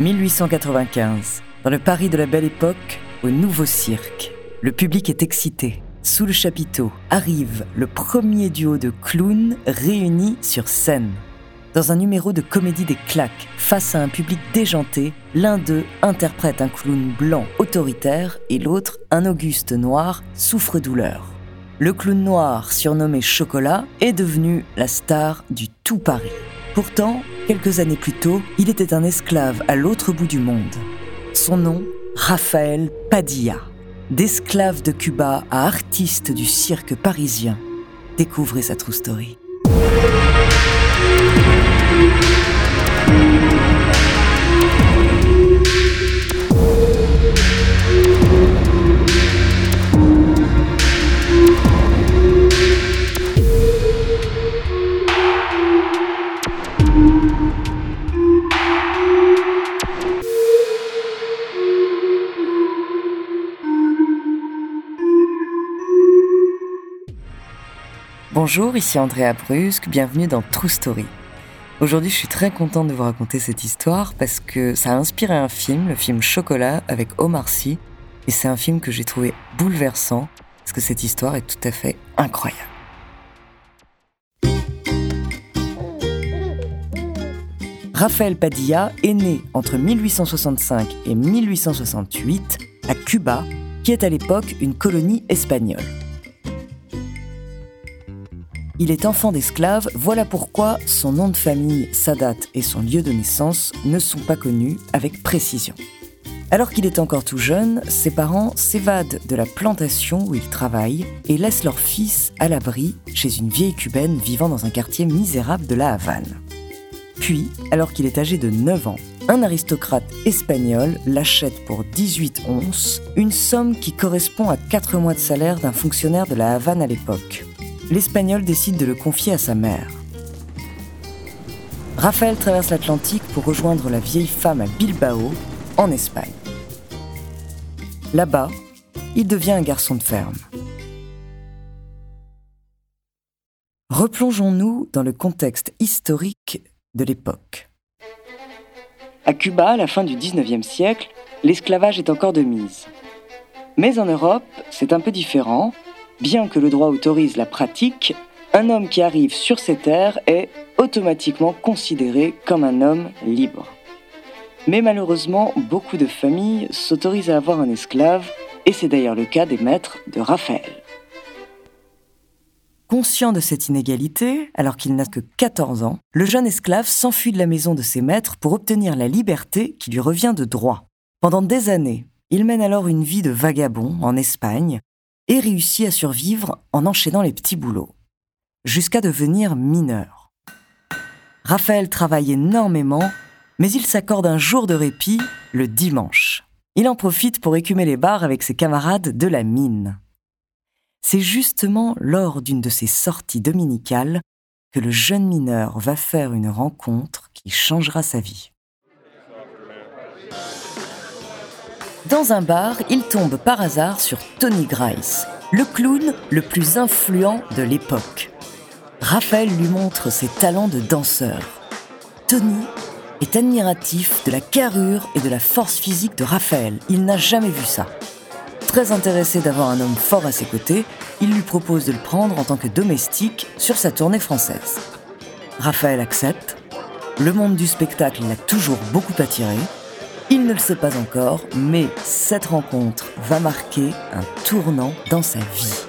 1895. Dans le Paris de la Belle Époque, au Nouveau Cirque. Le public est excité. Sous le chapiteau arrive le premier duo de clowns réunis sur scène. Dans un numéro de comédie des claques, face à un public déjanté, l'un d'eux interprète un clown blanc autoritaire et l'autre un Auguste noir souffre-douleur. Le clown noir, surnommé Chocolat, est devenu la star du tout Paris. Pourtant, quelques années plus tôt, il était un esclave à l'autre bout du monde. Son nom, Raphaël Padilla. D'esclave de Cuba à artiste du cirque parisien. Découvrez sa true story. Bonjour, ici Andrea Brusque, bienvenue dans True Story. Aujourd'hui, je suis très contente de vous raconter cette histoire parce que ça a inspiré un film, le film Chocolat avec Omar Sy, et c'est un film que j'ai trouvé bouleversant parce que cette histoire est tout à fait incroyable. Raphaël Padilla est né entre 1865 et 1868 à Cuba, qui est à l'époque une colonie espagnole. Il est enfant d'esclave, voilà pourquoi son nom de famille, sa date et son lieu de naissance ne sont pas connus avec précision. Alors qu'il est encore tout jeune, ses parents s'évadent de la plantation où ils travaillent et laissent leur fils à l'abri chez une vieille cubaine vivant dans un quartier misérable de la Havane. Puis, alors qu'il est âgé de 9 ans, un aristocrate espagnol l'achète pour 18 onces, une somme qui correspond à 4 mois de salaire d'un fonctionnaire de la Havane à l'époque l'Espagnol décide de le confier à sa mère. Raphaël traverse l'Atlantique pour rejoindre la vieille femme à Bilbao, en Espagne. Là-bas, il devient un garçon de ferme. Replongeons-nous dans le contexte historique de l'époque. À Cuba, à la fin du 19e siècle, l'esclavage est encore de mise. Mais en Europe, c'est un peu différent Bien que le droit autorise la pratique, un homme qui arrive sur ces terres est automatiquement considéré comme un homme libre. Mais malheureusement, beaucoup de familles s'autorisent à avoir un esclave, et c'est d'ailleurs le cas des maîtres de Raphaël. Conscient de cette inégalité, alors qu'il n'a que 14 ans, le jeune esclave s'enfuit de la maison de ses maîtres pour obtenir la liberté qui lui revient de droit. Pendant des années, il mène alors une vie de vagabond en Espagne, et réussit à survivre en enchaînant les petits boulots, jusqu'à devenir mineur. Raphaël travaille énormément, mais il s'accorde un jour de répit le dimanche. Il en profite pour écumer les bars avec ses camarades de la mine. C'est justement lors d'une de ses sorties dominicales que le jeune mineur va faire une rencontre qui changera sa vie. Dans un bar, il tombe par hasard sur Tony Grice, le clown le plus influent de l'époque. Raphaël lui montre ses talents de danseur. Tony est admiratif de la carrure et de la force physique de Raphaël. Il n'a jamais vu ça. Très intéressé d'avoir un homme fort à ses côtés, il lui propose de le prendre en tant que domestique sur sa tournée française. Raphaël accepte. Le monde du spectacle l'a toujours beaucoup attiré il ne le sait pas encore, mais cette rencontre va marquer un tournant dans sa vie.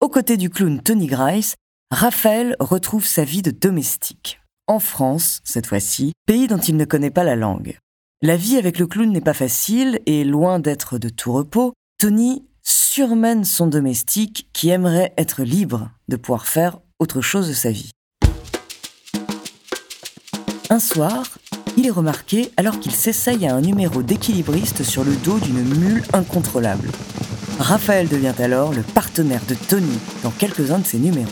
Aux côtés du clown Tony Grice, Raphaël retrouve sa vie de domestique. En France, cette fois-ci, pays dont il ne connaît pas la langue. La vie avec le clown n'est pas facile et loin d'être de tout repos, Tony surmène son domestique qui aimerait être libre de pouvoir faire autre chose de sa vie. Un soir, il est remarqué alors qu'il s'essaye à un numéro d'équilibriste sur le dos d'une mule incontrôlable. Raphaël devient alors le partenaire de Tony dans quelques-uns de ses numéros.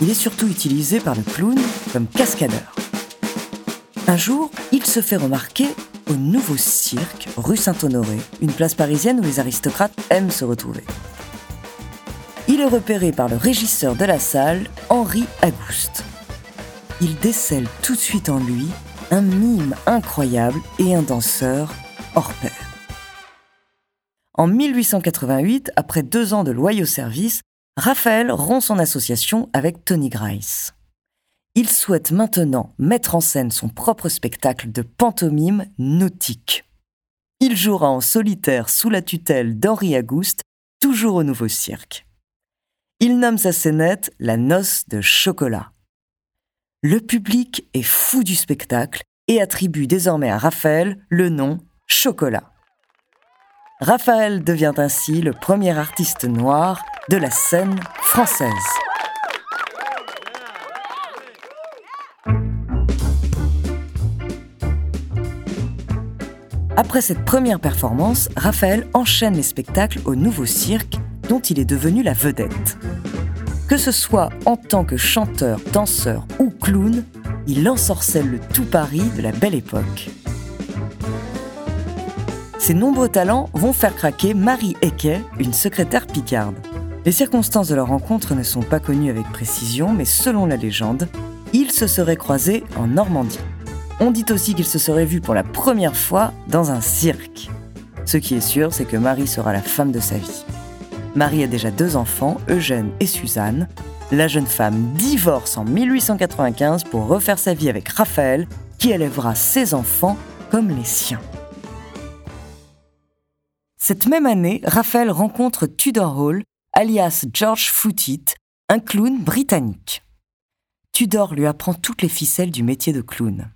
Il est surtout utilisé par le clown comme cascadeur. Un jour, il se fait remarquer au nouveau cirque rue Saint-Honoré, une place parisienne où les aristocrates aiment se retrouver. il est repéré par le régisseur de la salle, Henri Agouste. Il décèle tout de suite en lui un mime incroyable et un danseur hors pair. En 1888, après deux ans de loyaux services, Raphaël rompt son association avec Tony Grice. Il souhaite maintenant mettre en scène son propre spectacle de pantomime nautique. Il jouera en solitaire sous la tutelle d'Henri Agouste, toujours au Nouveau Cirque. Il nomme sa scénette la noce de chocolat. Le public est fou du spectacle et attribue désormais à Raphaël le nom Chocolat. Raphaël devient ainsi le premier artiste noir de la scène française. Après cette première performance, Raphaël enchaîne les spectacles au Nouveau Cirque, dont il est devenu la vedette. Que ce soit en tant que chanteur, danseur clown, il ensorcelle le tout Paris de la belle époque. Ses nombreux talents vont faire craquer Marie Eckey, une secrétaire picarde. Les circonstances de leur rencontre ne sont pas connues avec précision, mais selon la légende, ils se seraient croisés en Normandie. On dit aussi qu'ils se seraient vus pour la première fois dans un cirque. Ce qui est sûr, c'est que Marie sera la femme de sa vie. Marie a déjà deux enfants, Eugène et Suzanne. La jeune femme divorce en 1895 pour refaire sa vie avec Raphaël, qui élèvera ses enfants comme les siens. Cette même année, Raphaël rencontre Tudor Hall, alias George Footit, un clown britannique. Tudor lui apprend toutes les ficelles du métier de clown.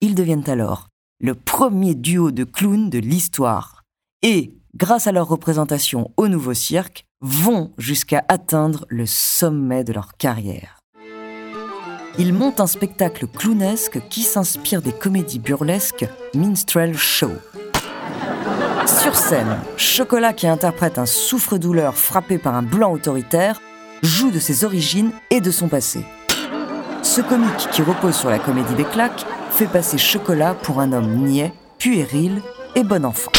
Ils deviennent alors le premier duo de clowns de l'histoire et, grâce à leur représentation au Nouveau Cirque, vont jusqu'à atteindre le sommet de leur carrière. Ils montent un spectacle clownesque qui s'inspire des comédies burlesques Minstrel Show. Sur scène, Chocolat, qui interprète un souffre-douleur frappé par un blanc autoritaire, joue de ses origines et de son passé. Ce comique qui repose sur la comédie des claques fait passer Chocolat pour un homme niais, puéril et bon enfant.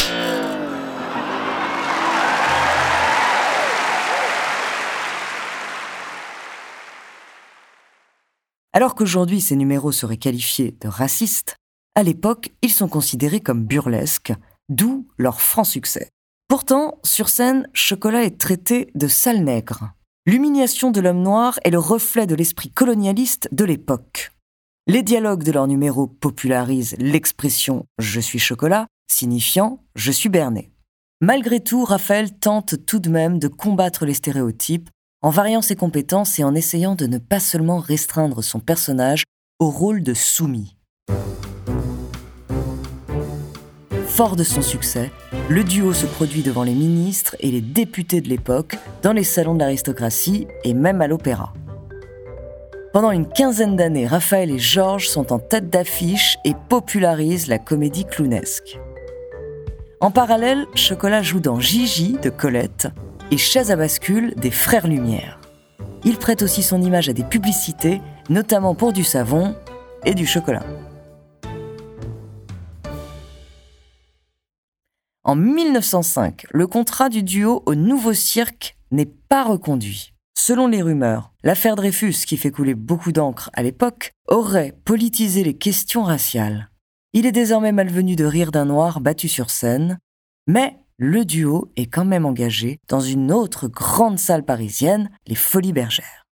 Alors qu'aujourd'hui ces numéros seraient qualifiés de racistes, à l'époque ils sont considérés comme burlesques, d'où leur franc succès. Pourtant, sur scène, Chocolat est traité de sale nègre. L'humiliation de l'homme noir est le reflet de l'esprit colonialiste de l'époque. Les dialogues de leurs numéros popularisent l'expression Je suis chocolat, signifiant Je suis berné. Malgré tout, Raphaël tente tout de même de combattre les stéréotypes en variant ses compétences et en essayant de ne pas seulement restreindre son personnage au rôle de soumis. Fort de son succès, le duo se produit devant les ministres et les députés de l'époque, dans les salons de l'aristocratie et même à l'opéra. Pendant une quinzaine d'années, Raphaël et Georges sont en tête d'affiche et popularisent la comédie clownesque. En parallèle, Chocolat joue dans Gigi de Colette et Chaise à bascule des Frères Lumière. Il prête aussi son image à des publicités, notamment pour du savon et du chocolat. En 1905, le contrat du duo au Nouveau Cirque n'est pas reconduit. Selon les rumeurs, l'affaire Dreyfus, qui fait couler beaucoup d'encre à l'époque, aurait politisé les questions raciales. Il est désormais malvenu de rire d'un noir battu sur scène, mais le duo est quand même engagé dans une autre grande salle parisienne, les Folies Bergères.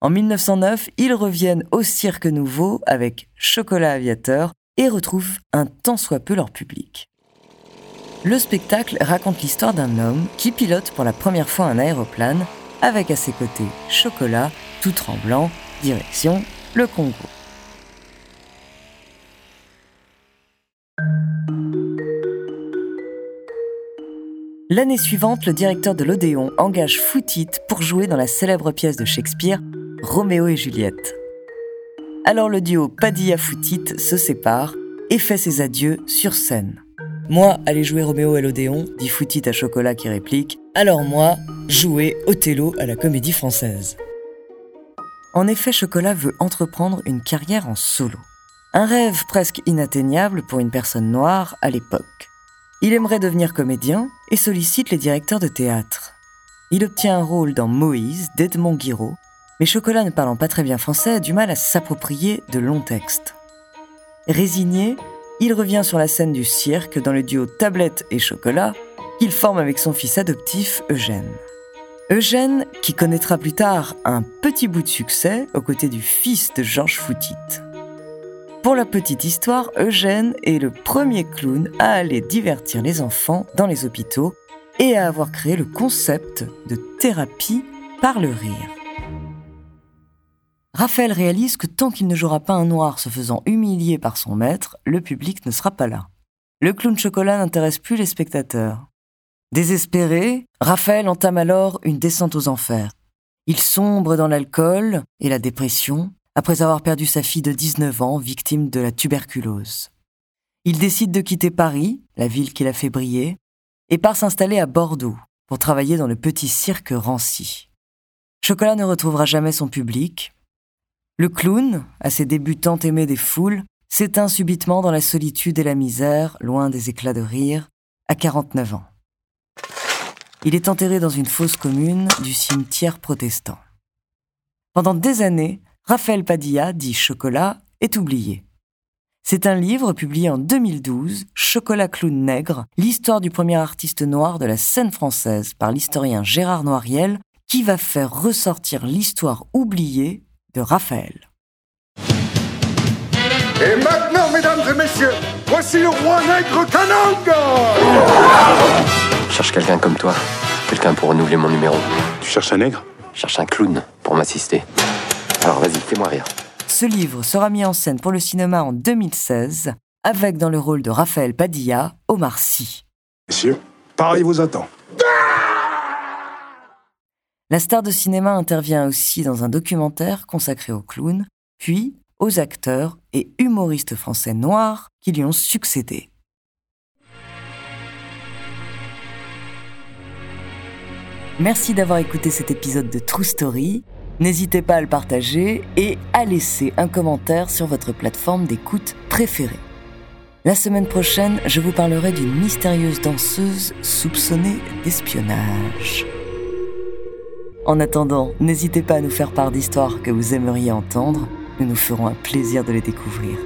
En 1909, ils reviennent au Cirque Nouveau avec Chocolat Aviateur et retrouvent un tant soit peu leur public. Le spectacle raconte l'histoire d'un homme qui pilote pour la première fois un aéroplane avec à ses côtés Chocolat, tout tremblant, direction le Congo. L'année suivante, le directeur de l'Odéon engage Footit pour jouer dans la célèbre pièce de Shakespeare, Roméo et Juliette. Alors le duo Padilla-Footit se sépare et fait ses adieux sur scène. Moi, aller jouer Roméo à l'Odéon, dit Footit à Chocolat qui réplique. Alors moi, jouer Othello à la comédie française. En effet, Chocolat veut entreprendre une carrière en solo. Un rêve presque inatteignable pour une personne noire à l'époque. Il aimerait devenir comédien et sollicite les directeurs de théâtre. Il obtient un rôle dans Moïse d'Edmond Guiraud, mais Chocolat ne parlant pas très bien français a du mal à s'approprier de longs textes. Résigné, il revient sur la scène du cirque dans le duo Tablette et Chocolat qu'il forme avec son fils adoptif Eugène. Eugène, qui connaîtra plus tard un petit bout de succès aux côtés du fils de Georges Foutit. Pour la petite histoire, Eugène est le premier clown à aller divertir les enfants dans les hôpitaux et à avoir créé le concept de thérapie par le rire. Raphaël réalise que tant qu'il ne jouera pas un noir se faisant humilier par son maître, le public ne sera pas là. Le clown chocolat n'intéresse plus les spectateurs. Désespéré, Raphaël entame alors une descente aux enfers. Il sombre dans l'alcool et la dépression après avoir perdu sa fille de 19 ans victime de la tuberculose. Il décide de quitter Paris, la ville qu'il a fait briller, et part s'installer à Bordeaux pour travailler dans le petit cirque Rancy. Chocolat ne retrouvera jamais son public. Le clown, à ses débuts tant aimé des foules, s'éteint subitement dans la solitude et la misère, loin des éclats de rire, à 49 ans. Il est enterré dans une fosse commune du cimetière protestant. Pendant des années, Raphaël Padilla, dit Chocolat, est oublié. C'est un livre publié en 2012, Chocolat Clown Nègre, l'histoire du premier artiste noir de la scène française par l'historien Gérard Noiriel, qui va faire ressortir l'histoire oubliée de Raphaël. Et maintenant, mesdames et messieurs, voici le roi nègre Kananga Je cherche quelqu'un comme toi, quelqu'un pour renouveler mon numéro. Tu cherches un nègre? Je cherche un clown pour m'assister. Alors vas-y, fais-moi rire. Ce livre sera mis en scène pour le cinéma en 2016, avec dans le rôle de Raphaël Padilla, Omar Sy. Messieurs, Paris vous attend. La star de cinéma intervient aussi dans un documentaire consacré au clown, puis aux acteurs et humoristes français noirs qui lui ont succédé. Merci d'avoir écouté cet épisode de True Story. N'hésitez pas à le partager et à laisser un commentaire sur votre plateforme d'écoute préférée. La semaine prochaine, je vous parlerai d'une mystérieuse danseuse soupçonnée d'espionnage. En attendant, n'hésitez pas à nous faire part d'histoires que vous aimeriez entendre. Nous nous ferons un plaisir de les découvrir.